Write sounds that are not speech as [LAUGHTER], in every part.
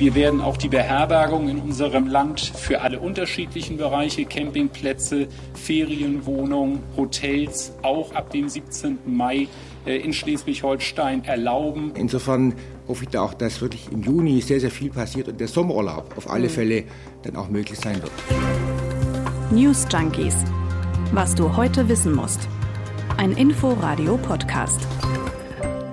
Wir werden auch die Beherbergung in unserem Land für alle unterschiedlichen Bereiche, Campingplätze, Ferienwohnungen, Hotels, auch ab dem 17. Mai äh, in Schleswig-Holstein erlauben. Insofern hoffe ich da auch, dass wirklich im Juni sehr, sehr viel passiert und der Sommerurlaub auf alle mhm. Fälle dann auch möglich sein wird. News Junkies. Was du heute wissen musst. Ein Info-Radio-Podcast.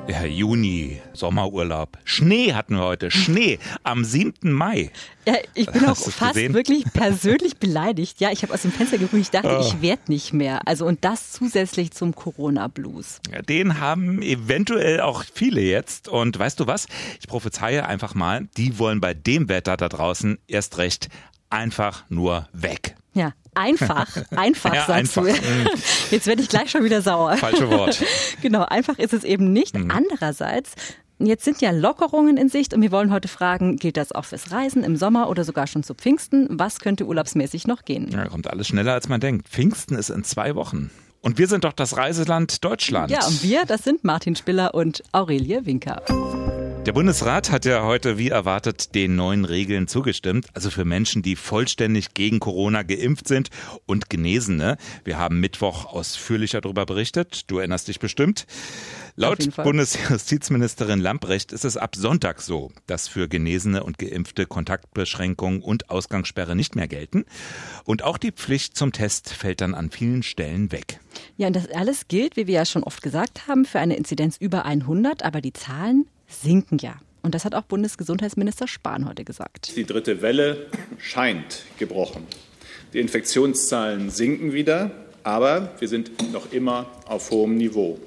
Ja, Juni, Sommerurlaub. Schnee hatten wir heute. Schnee am 7. Mai. Ja, ich bin auch fast gesehen? wirklich persönlich beleidigt. Ja, ich habe aus dem Fenster geguckt, ich dachte, oh. ich werde nicht mehr. Also und das zusätzlich zum Corona-Blues. Ja, den haben eventuell auch viele jetzt. Und weißt du was? Ich prophezeie einfach mal, die wollen bei dem Wetter da draußen erst recht einfach nur weg. Ja, einfach, [LAUGHS] einfach ja, sagst einfach. du. Mhm. [LAUGHS] Jetzt werde ich gleich schon wieder sauer. Falsche Wort. [LAUGHS] genau, einfach ist es eben nicht. Mhm. Andererseits Jetzt sind ja Lockerungen in Sicht und wir wollen heute fragen, gilt das auch fürs Reisen im Sommer oder sogar schon zu Pfingsten? Was könnte urlaubsmäßig noch gehen? Ja, kommt alles schneller als man denkt. Pfingsten ist in zwei Wochen. Und wir sind doch das Reiseland Deutschland. Ja, und wir, das sind Martin Spiller und Aurelie Winker. Der Bundesrat hat ja heute wie erwartet den neuen Regeln zugestimmt, also für Menschen, die vollständig gegen Corona geimpft sind und Genesene. Wir haben Mittwoch ausführlicher darüber berichtet. Du erinnerst dich bestimmt. Laut Bundesjustizministerin Lamprecht ist es ab Sonntag so, dass für Genesene und Geimpfte Kontaktbeschränkungen und Ausgangssperre nicht mehr gelten. Und auch die Pflicht zum Test fällt dann an vielen Stellen weg. Ja, und das alles gilt, wie wir ja schon oft gesagt haben, für eine Inzidenz über 100, aber die Zahlen sinken ja. Und das hat auch Bundesgesundheitsminister Spahn heute gesagt. Die dritte Welle scheint gebrochen. Die Infektionszahlen sinken wieder, aber wir sind noch immer auf hohem Niveau.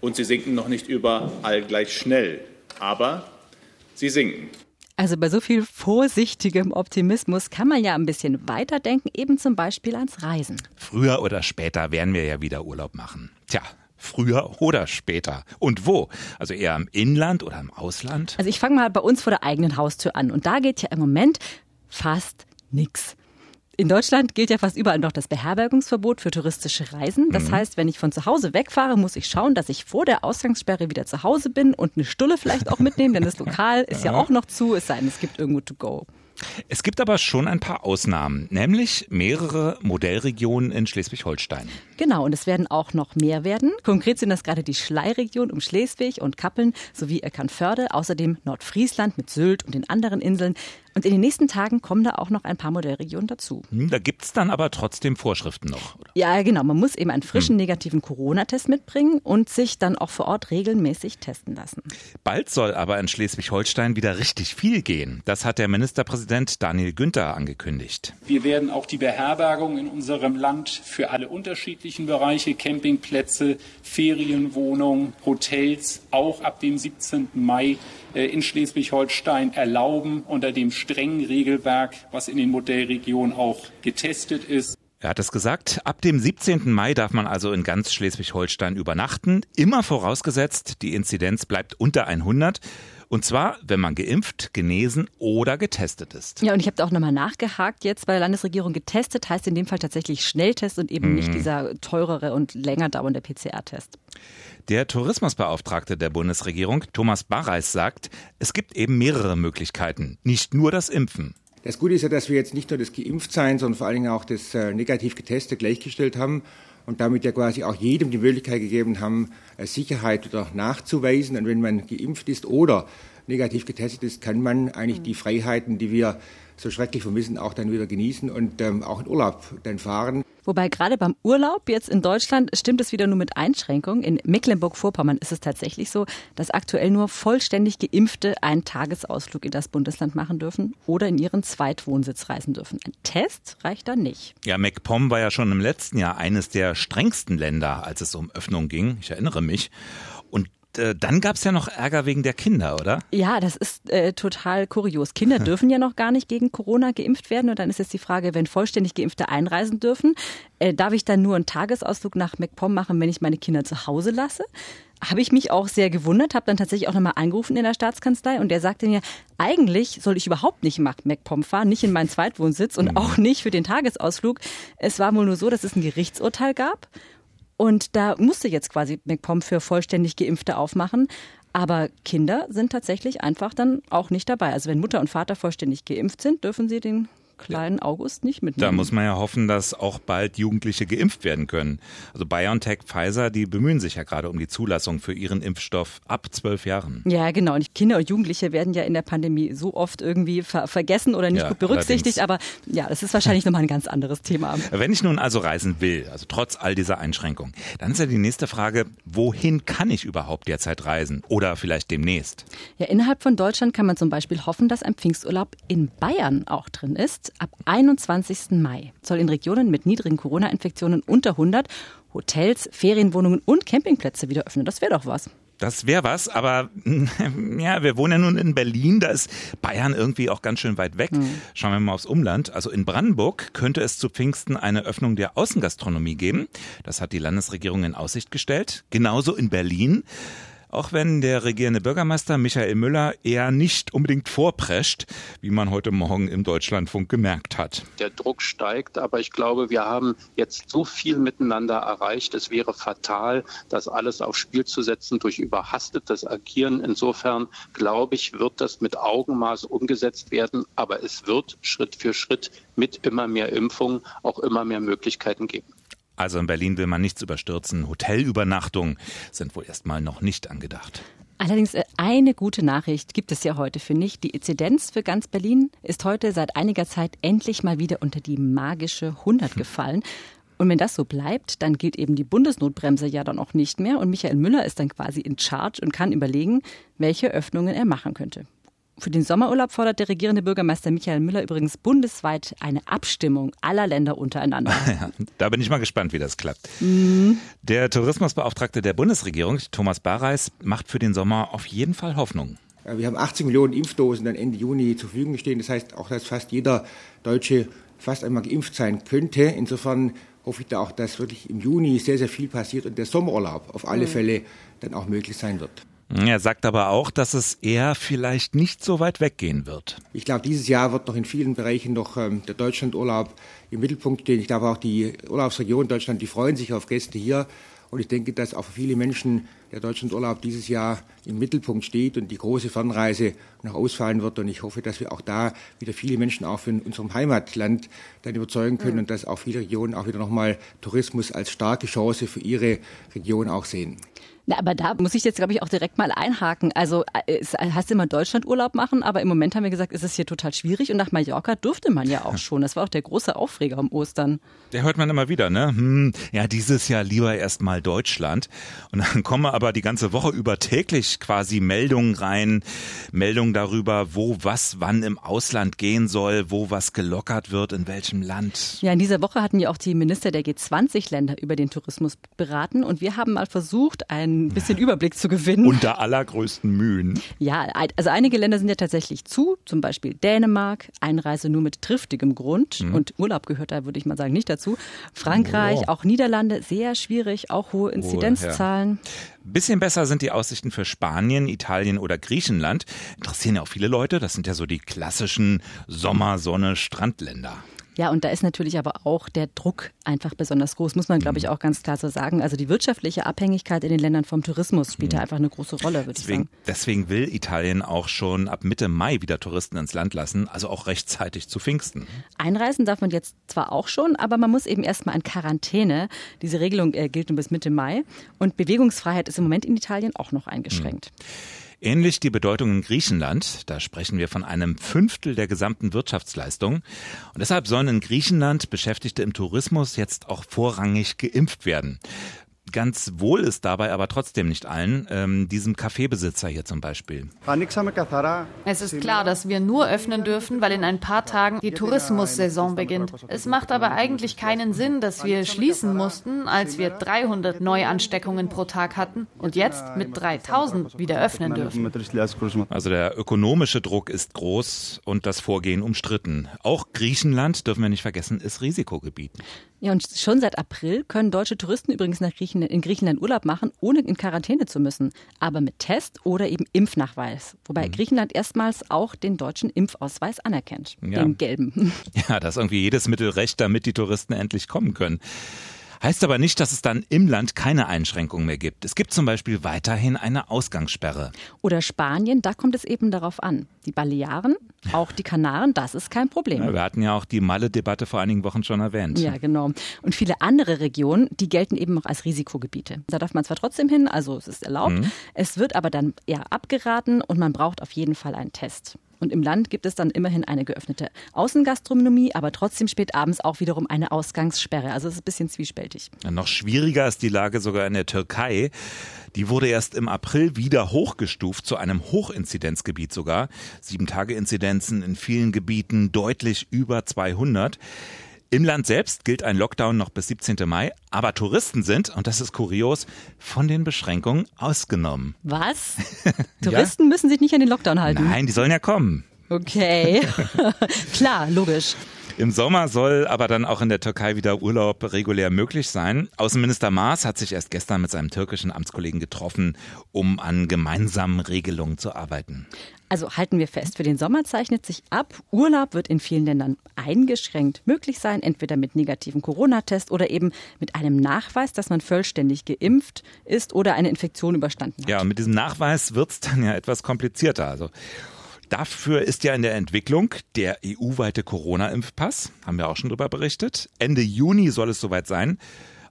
Und sie sinken noch nicht überall gleich schnell, aber sie sinken. Also bei so viel vorsichtigem Optimismus kann man ja ein bisschen weiterdenken, eben zum Beispiel ans Reisen. Früher oder später werden wir ja wieder Urlaub machen. Tja, Früher oder später? Und wo? Also eher im Inland oder im Ausland? Also ich fange mal bei uns vor der eigenen Haustür an. Und da geht ja im Moment fast nichts. In Deutschland gilt ja fast überall noch das Beherbergungsverbot für touristische Reisen. Das mhm. heißt, wenn ich von zu Hause wegfahre, muss ich schauen, dass ich vor der Ausgangssperre wieder zu Hause bin und eine Stulle vielleicht auch mitnehmen, denn das Lokal ist ja auch noch zu, es sei denn, es gibt irgendwo to go. Es gibt aber schon ein paar Ausnahmen, nämlich mehrere Modellregionen in Schleswig-Holstein. Genau, und es werden auch noch mehr werden. Konkret sind das gerade die Schlei-Region um Schleswig und Kappeln sowie Eckernförde, außerdem Nordfriesland mit Sylt und den anderen Inseln. Und in den nächsten Tagen kommen da auch noch ein paar Modellregionen dazu. Hm, da gibt es dann aber trotzdem Vorschriften noch. Oder? Ja, genau. Man muss eben einen frischen hm. negativen Corona-Test mitbringen und sich dann auch vor Ort regelmäßig testen lassen. Bald soll aber in Schleswig-Holstein wieder richtig viel gehen. Das hat der Ministerpräsident Daniel Günther angekündigt. Wir werden auch die Beherbergung in unserem Land für alle unterschiedlichen Bereiche, Campingplätze, Ferienwohnungen, Hotels, auch ab dem 17. Mai äh, in Schleswig-Holstein erlauben unter dem strengen Regelwerk, was in den Modellregionen auch getestet ist. Er hat es gesagt, ab dem 17. Mai darf man also in ganz Schleswig-Holstein übernachten, immer vorausgesetzt, die Inzidenz bleibt unter 100. Und zwar, wenn man geimpft, genesen oder getestet ist. Ja, und ich habe da auch nochmal nachgehakt jetzt bei der Landesregierung. Getestet heißt in dem Fall tatsächlich Schnelltest und eben mm. nicht mhm. dieser teurere und länger dauernde PCR-Test. Der Tourismusbeauftragte der Bundesregierung, Thomas Barreis, sagt, es gibt eben mehrere Möglichkeiten, nicht nur das Impfen. Das Gute ist ja, dass wir jetzt nicht nur das Geimpftsein, sondern vor allen Dingen auch das äh, negativ Geteste gleichgestellt haben und damit ja quasi auch jedem die Möglichkeit gegeben haben, äh, Sicherheit wieder nachzuweisen. Und wenn man geimpft ist oder negativ getestet ist, kann man eigentlich die Freiheiten, die wir so schrecklich vermissen, auch dann wieder genießen und ähm, auch in Urlaub dann fahren. Wobei gerade beim Urlaub jetzt in Deutschland stimmt es wieder nur mit Einschränkungen. In Mecklenburg-Vorpommern ist es tatsächlich so, dass aktuell nur vollständig Geimpfte einen Tagesausflug in das Bundesland machen dürfen oder in ihren Zweitwohnsitz reisen dürfen. Ein Test reicht da nicht. Ja, MacPom war ja schon im letzten Jahr eines der strengsten Länder, als es um Öffnung ging. Ich erinnere mich. Und äh, dann gab es ja noch Ärger wegen der Kinder, oder? Ja, das ist äh, total kurios. Kinder [LAUGHS] dürfen ja noch gar nicht gegen Corona geimpft werden. Und dann ist jetzt die Frage, wenn vollständig Geimpfte einreisen dürfen, äh, darf ich dann nur einen Tagesausflug nach MacPom machen, wenn ich meine Kinder zu Hause lasse? Habe ich mich auch sehr gewundert, habe dann tatsächlich auch nochmal angerufen in der Staatskanzlei und der sagte mir, eigentlich soll ich überhaupt nicht nach MacPom fahren, nicht in meinen Zweitwohnsitz und mhm. auch nicht für den Tagesausflug. Es war wohl nur so, dass es ein Gerichtsurteil gab und da musste jetzt quasi MacPom für vollständig Geimpfte aufmachen. Aber Kinder sind tatsächlich einfach dann auch nicht dabei. Also wenn Mutter und Vater vollständig geimpft sind, dürfen sie den kleinen August nicht mitnehmen. Da muss man ja hoffen, dass auch bald Jugendliche geimpft werden können. Also BioNTech, Pfizer, die bemühen sich ja gerade um die Zulassung für ihren Impfstoff ab zwölf Jahren. Ja, genau. Und Kinder und Jugendliche werden ja in der Pandemie so oft irgendwie ver vergessen oder nicht ja, gut berücksichtigt. Allerdings. Aber ja, das ist wahrscheinlich nochmal ein ganz anderes Thema. Wenn ich nun also reisen will, also trotz all dieser Einschränkungen, dann ist ja die nächste Frage, wohin kann ich überhaupt derzeit reisen? Oder vielleicht demnächst? Ja, innerhalb von Deutschland kann man zum Beispiel hoffen, dass ein Pfingsturlaub in Bayern auch drin ist ab 21. Mai soll in Regionen mit niedrigen Corona-Infektionen unter 100 Hotels, Ferienwohnungen und Campingplätze wieder öffnen. Das wäre doch was. Das wäre was, aber [LAUGHS] ja, wir wohnen ja nun in Berlin, da ist Bayern irgendwie auch ganz schön weit weg. Mhm. Schauen wir mal aufs Umland. Also in Brandenburg könnte es zu Pfingsten eine Öffnung der Außengastronomie geben. Das hat die Landesregierung in Aussicht gestellt. Genauso in Berlin auch wenn der regierende Bürgermeister Michael Müller eher nicht unbedingt vorprescht, wie man heute Morgen im Deutschlandfunk gemerkt hat. Der Druck steigt, aber ich glaube, wir haben jetzt so viel miteinander erreicht. Es wäre fatal, das alles aufs Spiel zu setzen durch überhastetes Agieren. Insofern glaube ich, wird das mit Augenmaß umgesetzt werden, aber es wird Schritt für Schritt mit immer mehr Impfungen auch immer mehr Möglichkeiten geben. Also in Berlin will man nichts überstürzen. Hotelübernachtungen sind wohl erstmal noch nicht angedacht. Allerdings äh, eine gute Nachricht gibt es ja heute, finde ich. Die Inzidenz für ganz Berlin ist heute seit einiger Zeit endlich mal wieder unter die magische 100 [LAUGHS] gefallen. Und wenn das so bleibt, dann gilt eben die Bundesnotbremse ja dann auch nicht mehr. Und Michael Müller ist dann quasi in Charge und kann überlegen, welche Öffnungen er machen könnte. Für den Sommerurlaub fordert der regierende Bürgermeister Michael Müller übrigens bundesweit eine Abstimmung aller Länder untereinander. [LAUGHS] Ja, da bin ich mal gespannt, wie das klappt. Mhm. Der Tourismusbeauftragte der Bundesregierung, Thomas Bareis, macht für den Sommer auf jeden Fall Hoffnung. Wir haben 18 Millionen Impfdosen dann Ende Juni zur Verfügung stehen. Das heißt auch, dass fast jeder Deutsche fast einmal geimpft sein könnte. Insofern hoffe ich da auch, dass wirklich im Juni sehr, sehr viel passiert und der Sommerurlaub auf alle mhm. Fälle dann auch möglich sein wird. Er sagt aber auch, dass es eher vielleicht nicht so weit weggehen wird. Ich glaube, dieses Jahr wird noch in vielen Bereichen noch ähm, der Deutschlandurlaub im Mittelpunkt stehen. Ich glaube auch die Urlaubsregion Deutschland, die freuen sich auf Gäste hier. Und ich denke, dass auch für viele Menschen der Deutschlandurlaub dieses Jahr im Mittelpunkt steht und die große Fernreise noch ausfallen wird. Und ich hoffe, dass wir auch da wieder viele Menschen auch in unserem Heimatland dann überzeugen können mhm. und dass auch viele Regionen auch wieder nochmal Tourismus als starke Chance für ihre Region auch sehen. Na, aber da muss ich jetzt, glaube ich, auch direkt mal einhaken. Also äh, es, hast du immer Deutschlandurlaub machen, aber im Moment haben wir gesagt, ist es hier total schwierig und nach Mallorca durfte man ja auch schon. Das war auch der große Aufreger um Ostern. Der hört man immer wieder, ne? Hm, ja, dieses Jahr lieber erstmal Deutschland. Und dann kommen aber die ganze Woche über täglich quasi Meldungen rein, Meldungen darüber, wo was wann im Ausland gehen soll, wo was gelockert wird, in welchem Land. Ja, in dieser Woche hatten ja auch die Minister der G20-Länder über den Tourismus beraten und wir haben mal versucht, ein ein bisschen Überblick zu gewinnen. Unter allergrößten Mühen. Ja, also einige Länder sind ja tatsächlich zu, zum Beispiel Dänemark, Einreise nur mit triftigem Grund mhm. und Urlaub gehört da, würde ich mal sagen, nicht dazu. Frankreich, oh. auch Niederlande, sehr schwierig, auch hohe Inzidenzzahlen. Oh, ja. Bisschen besser sind die Aussichten für Spanien, Italien oder Griechenland. Interessieren ja auch viele Leute. Das sind ja so die klassischen Sommersonne-Strandländer. Ja, und da ist natürlich aber auch der Druck einfach besonders groß, muss man, glaube ich, mhm. auch ganz klar so sagen. Also die wirtschaftliche Abhängigkeit in den Ländern vom Tourismus spielt da mhm. einfach eine große Rolle, würde deswegen, ich sagen. Deswegen will Italien auch schon ab Mitte Mai wieder Touristen ins Land lassen, also auch rechtzeitig zu Pfingsten. Einreisen darf man jetzt zwar auch schon, aber man muss eben erstmal in Quarantäne. Diese Regelung äh, gilt nur bis Mitte Mai. Und Bewegungsfreiheit ist im Moment in Italien auch noch eingeschränkt. Mhm. Ähnlich die Bedeutung in Griechenland. Da sprechen wir von einem Fünftel der gesamten Wirtschaftsleistung. Und deshalb sollen in Griechenland Beschäftigte im Tourismus jetzt auch vorrangig geimpft werden. Ganz wohl ist dabei aber trotzdem nicht allen, ähm, diesem Kaffeebesitzer hier zum Beispiel. Es ist klar, dass wir nur öffnen dürfen, weil in ein paar Tagen die Tourismussaison beginnt. Es macht aber eigentlich keinen Sinn, dass wir schließen mussten, als wir 300 Neuansteckungen pro Tag hatten und jetzt mit 3000 wieder öffnen dürfen. Also der ökonomische Druck ist groß und das Vorgehen umstritten. Auch Griechenland, dürfen wir nicht vergessen, ist Risikogebiet. Ja, und schon seit April können deutsche Touristen übrigens nach Griechenland, in Griechenland Urlaub machen, ohne in Quarantäne zu müssen, aber mit Test oder eben Impfnachweis. Wobei mhm. Griechenland erstmals auch den deutschen Impfausweis anerkennt, ja. den gelben. [LAUGHS] Ja, das ist irgendwie jedes Mittel recht, damit die Touristen endlich kommen können. Heißt aber nicht, dass es dann im Land keine Einschränkungen mehr gibt. Es gibt zum Beispiel weiterhin eine Ausgangssperre. Oder Spanien, da kommt es eben darauf an. Die Balearen, auch die Kanaren, das ist kein Problem. Ja, wir hatten ja auch die Malle-Debatte vor einigen Wochen schon erwähnt. Ja, genau. Und viele andere Regionen, die gelten eben noch als Risikogebiete. Da darf man zwar trotzdem hin, also es ist erlaubt, mhm. es wird aber dann eher abgeraten und man braucht auf jeden Fall einen Test. Und im Land gibt es dann immerhin eine geöffnete Außengastronomie, aber trotzdem spät abends auch wiederum eine Ausgangssperre. Also es ist ein bisschen zwiespältig. Ja, noch schwieriger ist die Lage sogar in der Türkei. Die wurde erst im April wieder hochgestuft zu einem Hochinzidenzgebiet sogar. Sieben Tage Inzidenzen in vielen Gebieten deutlich über 200. Im Land selbst gilt ein Lockdown noch bis 17. Mai, aber Touristen sind, und das ist kurios, von den Beschränkungen ausgenommen. Was? [LAUGHS] Touristen ja? müssen sich nicht an den Lockdown halten? Nein, die sollen ja kommen. Okay, [LAUGHS] [LAUGHS] klar, logisch. Im Sommer soll aber dann auch in der Türkei wieder Urlaub regulär möglich sein. Außenminister Maas hat sich erst gestern mit seinem türkischen Amtskollegen getroffen, um an gemeinsamen Regelungen zu arbeiten. Also halten wir fest, für den Sommer zeichnet sich ab, Urlaub wird in vielen Ländern eingeschränkt möglich sein, entweder mit negativen Corona-Test oder eben mit einem Nachweis, dass man vollständig geimpft ist oder eine Infektion überstanden hat. Ja, und mit diesem Nachweis wird es dann ja etwas komplizierter. Also Dafür ist ja in der Entwicklung der EU-weite Corona-Impfpass, haben wir auch schon darüber berichtet. Ende Juni soll es soweit sein.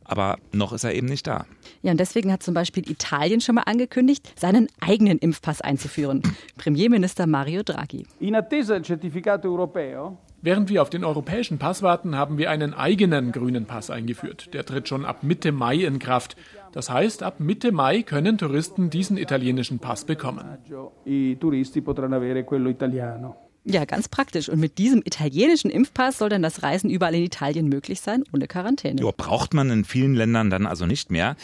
Aber noch ist er eben nicht da. Ja, und deswegen hat zum Beispiel Italien schon mal angekündigt, seinen eigenen Impfpass einzuführen. Premierminister Mario Draghi. In attesa del certificato europeo Während wir auf den europäischen Pass warten, haben wir einen eigenen grünen Pass eingeführt. Der tritt schon ab Mitte Mai in Kraft. Das heißt, ab Mitte Mai können Touristen diesen italienischen Pass bekommen. Ja, ganz praktisch. Und mit diesem italienischen Impfpass soll dann das Reisen überall in Italien möglich sein, ohne Quarantäne. Jo, braucht man in vielen Ländern dann also nicht mehr.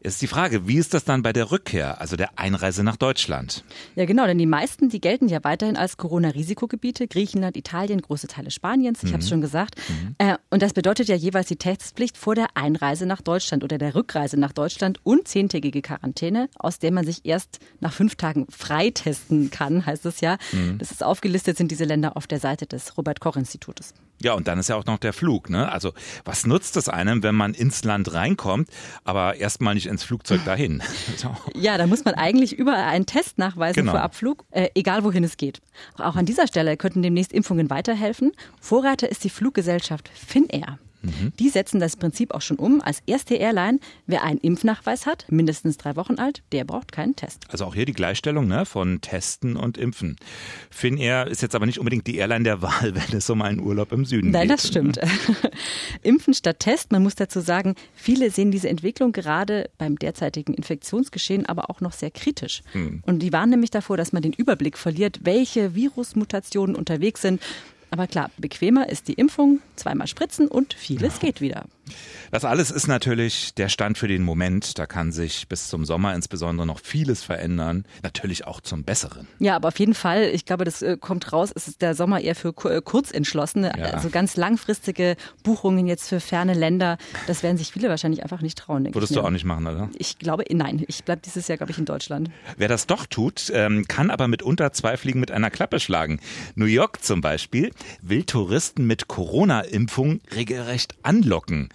Ist die Frage, wie ist das dann bei der Rückkehr, also der Einreise nach Deutschland? Ja, genau, denn die meisten, die gelten ja weiterhin als Corona-Risikogebiete. Griechenland, Italien, große Teile Spaniens, ich mhm. habe es schon gesagt. Mhm. Äh, und das bedeutet ja jeweils die Testpflicht vor der Einreise nach Deutschland oder der Rückreise nach Deutschland und zehntägige Quarantäne, aus der man sich erst nach fünf Tagen freitesten kann, heißt es ja. Mhm. Das ist aufgelistet, sind diese Länder auf der Seite des Robert-Koch-Institutes. Ja, und dann ist ja auch noch der Flug. Ne? Also was nutzt es einem, wenn man ins Land reinkommt, aber erstmal nicht ins Flugzeug dahin? [LAUGHS] ja, da muss man eigentlich überall einen Test nachweisen genau. vor Abflug, äh, egal wohin es geht. Auch an dieser Stelle könnten demnächst Impfungen weiterhelfen. Vorreiter ist die Fluggesellschaft Finnair. Mhm. Die setzen das Prinzip auch schon um. Als erste Airline, wer einen Impfnachweis hat, mindestens drei Wochen alt, der braucht keinen Test. Also auch hier die Gleichstellung ne, von Testen und Impfen. Finnair ist jetzt aber nicht unbedingt die Airline der [LAUGHS] Wahl, wenn es um einen Urlaub im Süden Nein, geht. Nein, das stimmt. [LAUGHS] [LAUGHS] Impfen statt Test, man muss dazu sagen, viele sehen diese Entwicklung gerade beim derzeitigen Infektionsgeschehen aber auch noch sehr kritisch. Mhm. Und die warnen nämlich davor, dass man den Überblick verliert, welche Virusmutationen unterwegs sind aber klar, bequemer ist die Impfung, zweimal spritzen und vieles ja. geht wieder. Das alles ist natürlich der Stand für den Moment. Da kann sich bis zum Sommer insbesondere noch vieles verändern. Natürlich auch zum Besseren. Ja, aber auf jeden Fall, ich glaube, das äh, kommt raus, es ist der Sommer eher für äh, Kurzentschlossene. Ja. Also ganz langfristige Buchungen jetzt für ferne Länder, das werden sich viele wahrscheinlich einfach nicht trauen. Würdest du auch nicht machen, oder? Ich glaube, nein. Ich bleibe dieses Jahr, glaube ich, in Deutschland. Wer das doch tut, ähm, kann aber mitunter zwei Fliegen mit einer Klappe schlagen. New York zum Beispiel will Touristen mit Corona-Impfung regelrecht anlocken.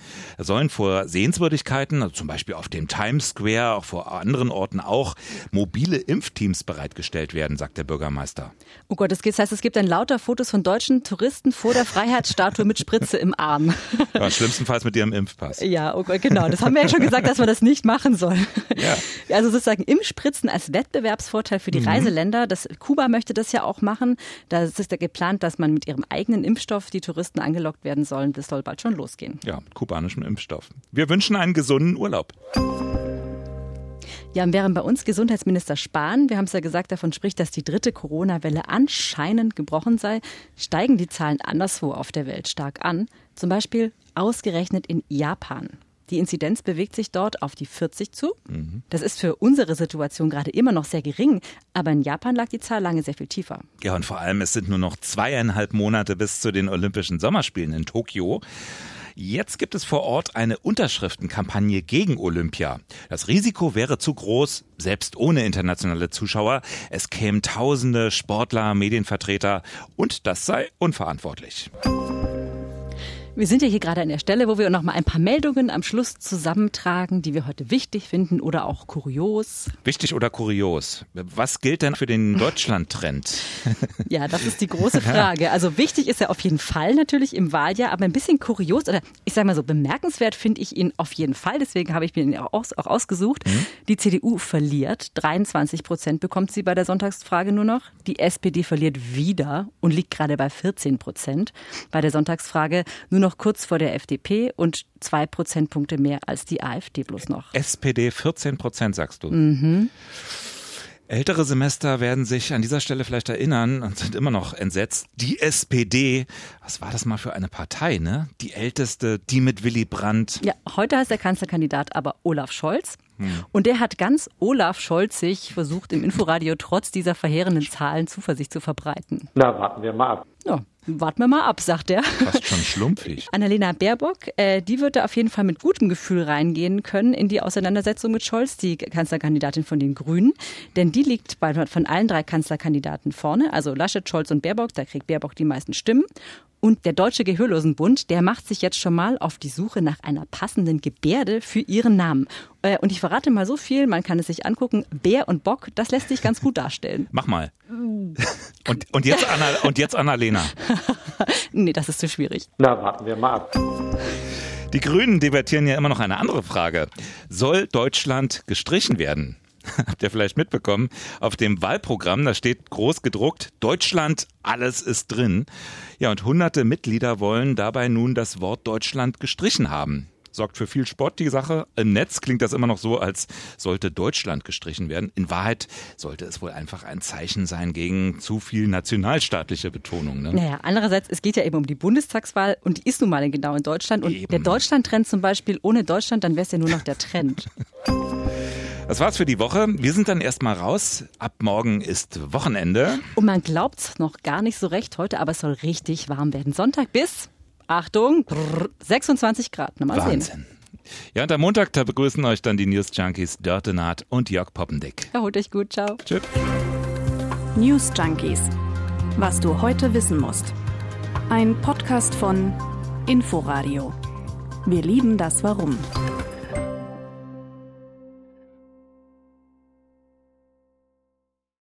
Da sollen vor Sehenswürdigkeiten, also zum Beispiel auf dem Times Square, auch vor anderen Orten auch, mobile Impfteams bereitgestellt werden, sagt der Bürgermeister. Oh Gott, das heißt, es gibt dann lauter Fotos von deutschen Touristen vor der Freiheitsstatue mit Spritze im Arm. [LAUGHS] Ja, schlimmstenfalls mit ihrem Impfpass. Ja, oh Gott, genau. Das haben wir ja schon gesagt, dass man das nicht machen soll. Ja. Also sozusagen Impfspritzen als Wettbewerbsvorteil für die mhm. Reiseländer. Das, Kuba möchte das ja auch machen. Da ist ja geplant, dass man mit ihrem eigenen Impfstoff die Touristen angelockt werden sollen. Das soll bald schon losgehen. Ja, mit kubanischem Impfstoff. Wir wünschen einen gesunden Urlaub. Ja, während bei uns Gesundheitsminister Spahn, wir haben es ja gesagt, davon spricht, dass die dritte Corona-Welle anscheinend gebrochen sei, steigen die Zahlen anderswo auf der Welt stark an. Zum Beispiel ausgerechnet in Japan. Die Inzidenz bewegt sich dort auf die 40 zu. Mhm. Das ist für unsere Situation gerade immer noch sehr gering, aber in Japan lag die Zahl lange sehr viel tiefer. Ja, und vor allem, es sind nur noch zweieinhalb Monate bis zu den Olympischen Sommerspielen in Tokio. Jetzt gibt es vor Ort eine Unterschriftenkampagne gegen Olympia. Das Risiko wäre zu groß, selbst ohne internationale Zuschauer. Es kämen tausende Sportler, Medienvertreter und das sei unverantwortlich. Wir sind ja hier gerade an der Stelle, wo wir noch mal ein paar Meldungen am Schluss zusammentragen, die wir heute wichtig finden oder auch kurios. Wichtig oder kurios? Was gilt denn für den Deutschland-Trend? ja, das ist die große [LAUGHS] Frage. Also wichtig ist er auf jeden Fall natürlich im Wahljahr, aber ein bisschen kurios oder ich sage mal so bemerkenswert finde ich ihn auf jeden Fall. Deswegen habe ich mir ihn auch, aus, auch ausgesucht. Mhm. Die CDU verliert. 23 Prozent bekommt sie bei der Sonntagsfrage nur noch. Die SPD verliert wieder und liegt gerade bei 14 Prozent. Bei der Sonntagsfrage nur noch kurz vor der FDP und zwei Prozentpunkte mehr als die AfD bloß noch. SPD 14 Prozent, sagst du. Mhm. Ältere Semester werden sich an dieser Stelle vielleicht erinnern und sind immer noch entsetzt. Die SPD, was war das mal für eine Partei, ne? Die älteste, die mit Willy Brandt. Ja, heute heißt der Kanzlerkandidat aber Olaf Scholz. Hm. Und der hat ganz Olaf Scholzig versucht, im Inforadio trotz dieser verheerenden Zahlen Zuversicht zu verbreiten. Na, warten wir mal ab. Ja, warten wir mal ab, sagt er. Fast schon schlumpfig. [LAUGHS] Annalena Baerbock, äh, die wird da auf jeden Fall mit gutem Gefühl reingehen können in die Auseinandersetzung mit Scholz, die Kanzlerkandidatin von den Grünen. Denn die liegt bei, von allen drei Kanzlerkandidaten vorne. Also Laschet, Scholz und Baerbock, da kriegt Baerbock die meisten Stimmen. Und der Deutsche Gehörlosenbund, der macht sich jetzt schon mal auf die Suche nach einer passenden Gebärde für ihren Namen. Äh, und ich verrate mal so viel, man kann es sich angucken. Bär und Bock, das lässt sich ganz gut darstellen. Mach mal. Und, und, jetzt, Anna, und jetzt Annalena. [LAUGHS] nee, das ist zu schwierig. Na, warten wir mal ab. Die Grünen debattieren ja immer noch eine andere Frage. Soll Deutschland gestrichen werden? [LAUGHS] habt ihr vielleicht mitbekommen, auf dem Wahlprogramm, da steht groß gedruckt, Deutschland, alles ist drin. Ja, und hunderte Mitglieder wollen dabei nun das Wort Deutschland gestrichen haben. Sorgt für viel Spott die Sache. Im Netz klingt das immer noch so, als sollte Deutschland gestrichen werden. In Wahrheit sollte es wohl einfach ein Zeichen sein gegen zu viel nationalstaatliche Betonung. Ne? Naja, andererseits, es geht ja eben um die Bundestagswahl und die ist nun mal genau in Deutschland. Und eben. der Deutschland-Trend zum Beispiel, ohne Deutschland, dann wäre es ja nur noch der Trend. [LAUGHS] Das war's für die Woche. Wir sind dann erstmal raus. Ab morgen ist Wochenende. Und man glaubt's noch gar nicht so recht heute, aber es soll richtig warm werden. Sonntag bis, Achtung, 26 Grad. Na, mal Wahnsinn. Sehen. Ja, und am Montag, da begrüßen euch dann die News Junkies Dörte Naht und Jörg Poppendick. Erholt euch gut, ciao. Tschüss. News Junkies. Was du heute wissen musst. Ein Podcast von Inforadio. Wir lieben das Warum.